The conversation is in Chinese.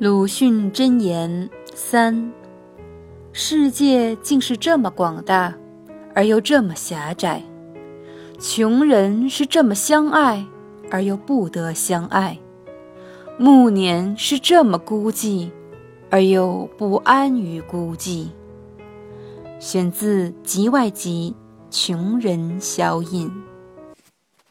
鲁迅箴言三：世界竟是这么广大，而又这么狭窄；穷人是这么相爱，而又不得相爱；暮年是这么孤寂，而又不安于孤寂。选自《集外集·穷人小隐》。